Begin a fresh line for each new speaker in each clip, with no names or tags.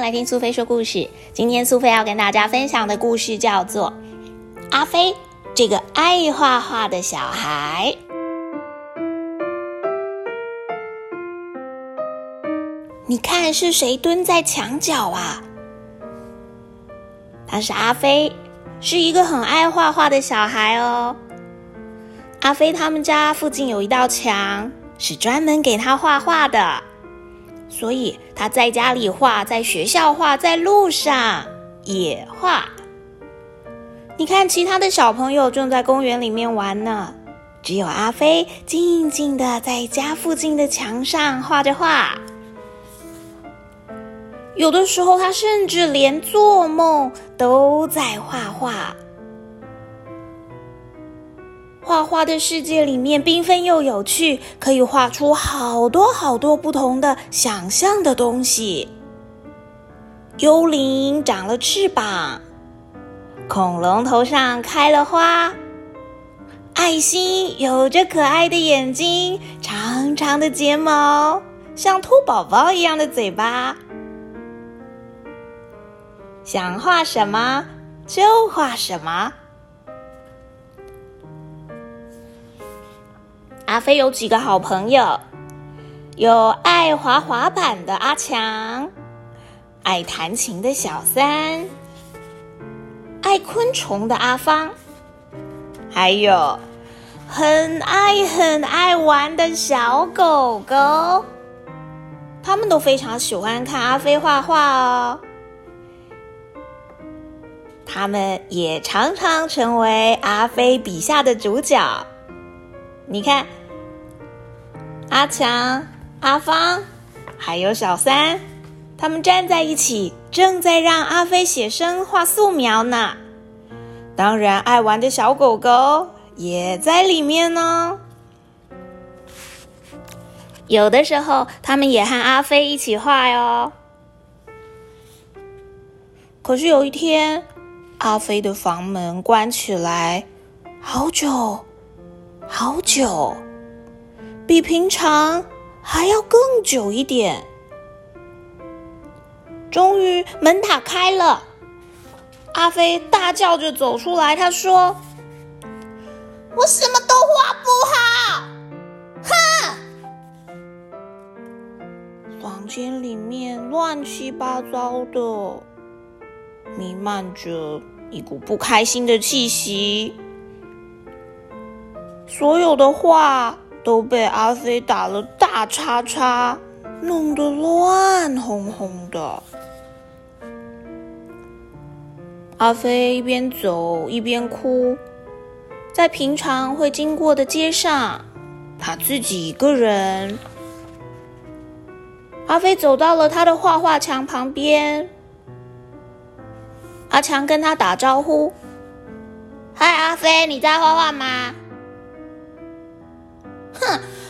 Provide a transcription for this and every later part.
来听苏菲说故事。今天苏菲要跟大家分享的故事叫做《阿飞这个爱画画的小孩》。你看是谁蹲在墙角啊？他是阿飞，是一个很爱画画的小孩哦。阿飞他们家附近有一道墙，是专门给他画画的。所以他在家里画，在学校画，在路上也画。你看，其他的小朋友正在公园里面玩呢，只有阿飞静静的在家附近的墙上画着画。有的时候，他甚至连做梦都在画画。画画的世界里面缤纷又有趣，可以画出好多好多不同的想象的东西。幽灵长了翅膀，恐龙头上开了花，爱心有着可爱的眼睛，长长的睫毛，像兔宝宝一样的嘴巴。想画什么就画什么。阿飞有几个好朋友，有爱滑滑板的阿强，爱弹琴的小三，爱昆虫的阿芳，还有很爱很爱玩的小狗狗。他们都非常喜欢看阿飞画画哦，他们也常常成为阿飞笔下的主角。你看。阿强、阿芳，还有小三，他们站在一起，正在让阿飞写生画素描呢。当然，爱玩的小狗狗也在里面呢。有的时候，他们也和阿飞一起画哟。可是有一天，阿飞的房门关起来，好久，好久。比平常还要更久一点。终于门打开了，阿飞大叫着走出来。他说：“我什么都画不好，哼！”房间里面乱七八糟的，弥漫着一股不开心的气息。所有的画。都被阿飞打了大叉叉，弄得乱哄哄的。阿飞一边走一边哭，在平常会经过的街上，他自己一个人。阿飞走到了他的画画墙旁边，阿强跟他打招呼：“嗨，阿飞，你在画画吗？”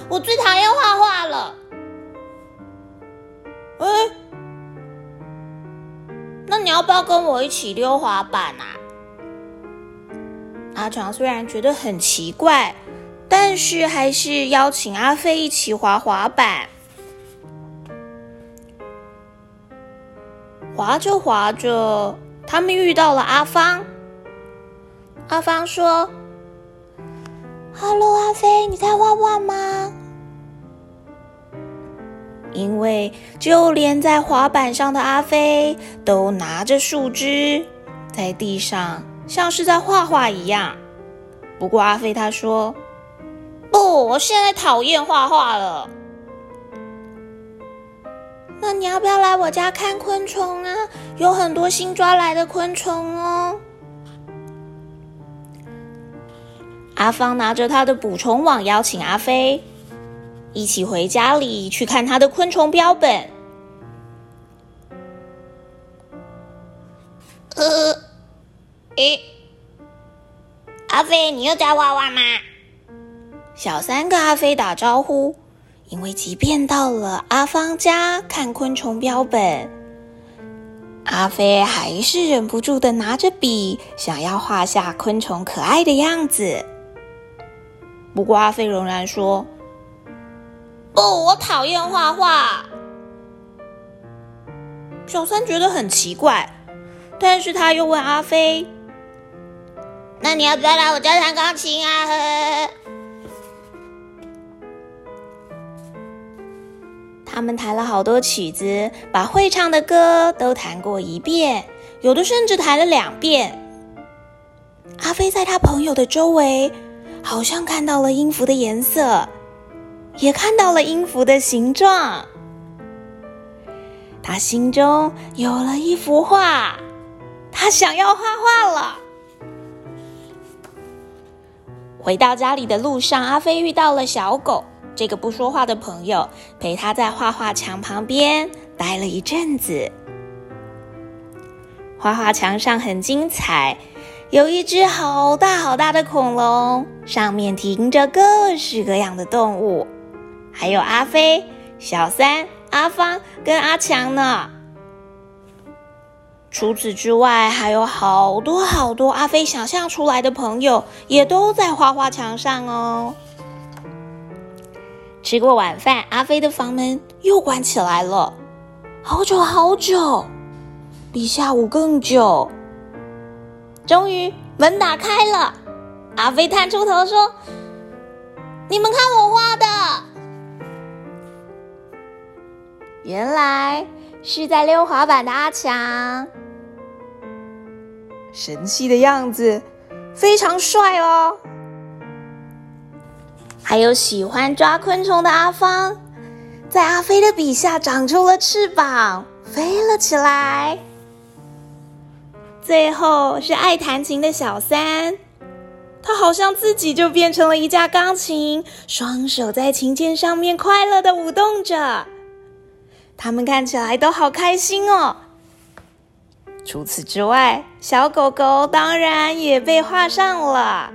我最讨厌画画了。哎，那你要不要跟我一起溜滑板啊？阿强虽然觉得很奇怪，但是还是邀请阿飞一起滑滑板。滑着滑着，他们遇到了阿芳。阿芳说。Hello，阿飞，你在画画吗？因为就连在滑板上的阿飞都拿着树枝在地上，像是在画画一样。不过阿飞他说：“不，我现在讨厌画画了。”那你要不要来我家看昆虫啊？有很多新抓来的昆虫哦。阿芳拿着他的捕虫网，邀请阿飞一起回家里去看他的昆虫标本。呃，诶，阿飞，你又在画画吗？小三跟阿飞打招呼，因为即便到了阿芳家看昆虫标本，阿飞还是忍不住的拿着笔，想要画下昆虫可爱的样子。不过阿飞仍然说：“不，我讨厌画画。”小三觉得很奇怪，但是他又问阿飞：“
那你要不要来我家弹钢琴啊？”呵呵
他们弹了好多曲子，把会唱的歌都弹过一遍，有的甚至弹了两遍。阿飞在他朋友的周围，好像看到了音符的颜色，也看到了音符的形状。他心中有了一幅画，他想要画画了。回到家里的路上，阿飞遇到了小狗。这个不说话的朋友陪他在画画墙旁边待了一阵子。画画墙上很精彩，有一只好大好大的恐龙，上面停着各式各样的动物，还有阿飞、小三、阿芳跟阿强呢。除此之外，还有好多好多阿飞想象出来的朋友，也都在画画墙上哦。吃过晚饭，阿飞的房门又关起来了，好久好久，比下午更久。终于门打开了，阿飞探出头说：“你们看我画的。”原来是在溜滑板的阿强，神气的样子，非常帅哦。还有喜欢抓昆虫的阿芳，在阿飞的笔下长出了翅膀，飞了起来。最后是爱弹琴的小三，他好像自己就变成了一架钢琴，双手在琴键上面快乐的舞动着。他们看起来都好开心哦。除此之外，小狗狗当然也被画上了。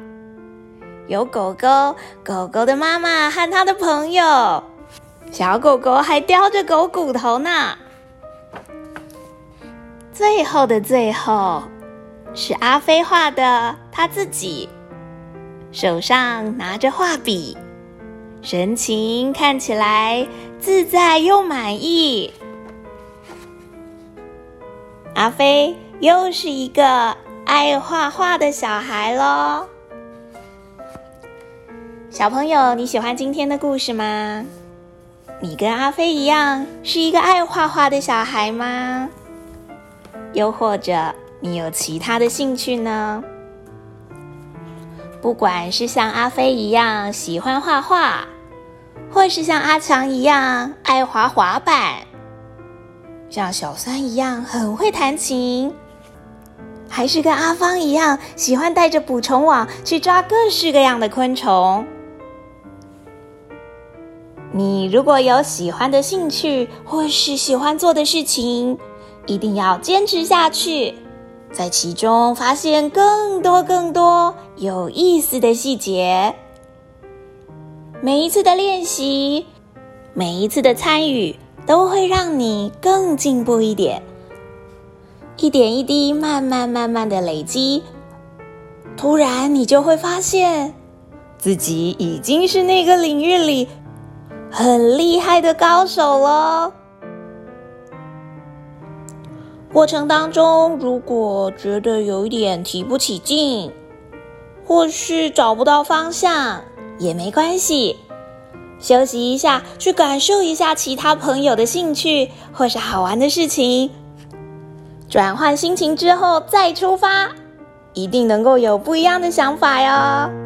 有狗狗，狗狗的妈妈和它的朋友，小狗狗还叼着狗骨头呢。最后的最后，是阿飞画的他自己，手上拿着画笔，神情看起来自在又满意。阿飞又是一个爱画画的小孩喽。小朋友，你喜欢今天的故事吗？你跟阿飞一样是一个爱画画的小孩吗？又或者你有其他的兴趣呢？不管是像阿飞一样喜欢画画，或是像阿强一样爱滑滑板，像小三一样很会弹琴，还是跟阿芳一样喜欢带着捕虫网去抓各式各样的昆虫。你如果有喜欢的兴趣或是喜欢做的事情，一定要坚持下去，在其中发现更多更多有意思的细节。每一次的练习，每一次的参与，都会让你更进步一点。一点一滴，慢慢慢慢的累积，突然你就会发现自己已经是那个领域里。很厉害的高手了。过程当中，如果觉得有一点提不起劲，或是找不到方向，也没关系，休息一下，去感受一下其他朋友的兴趣或是好玩的事情，转换心情之后再出发，一定能够有不一样的想法哟。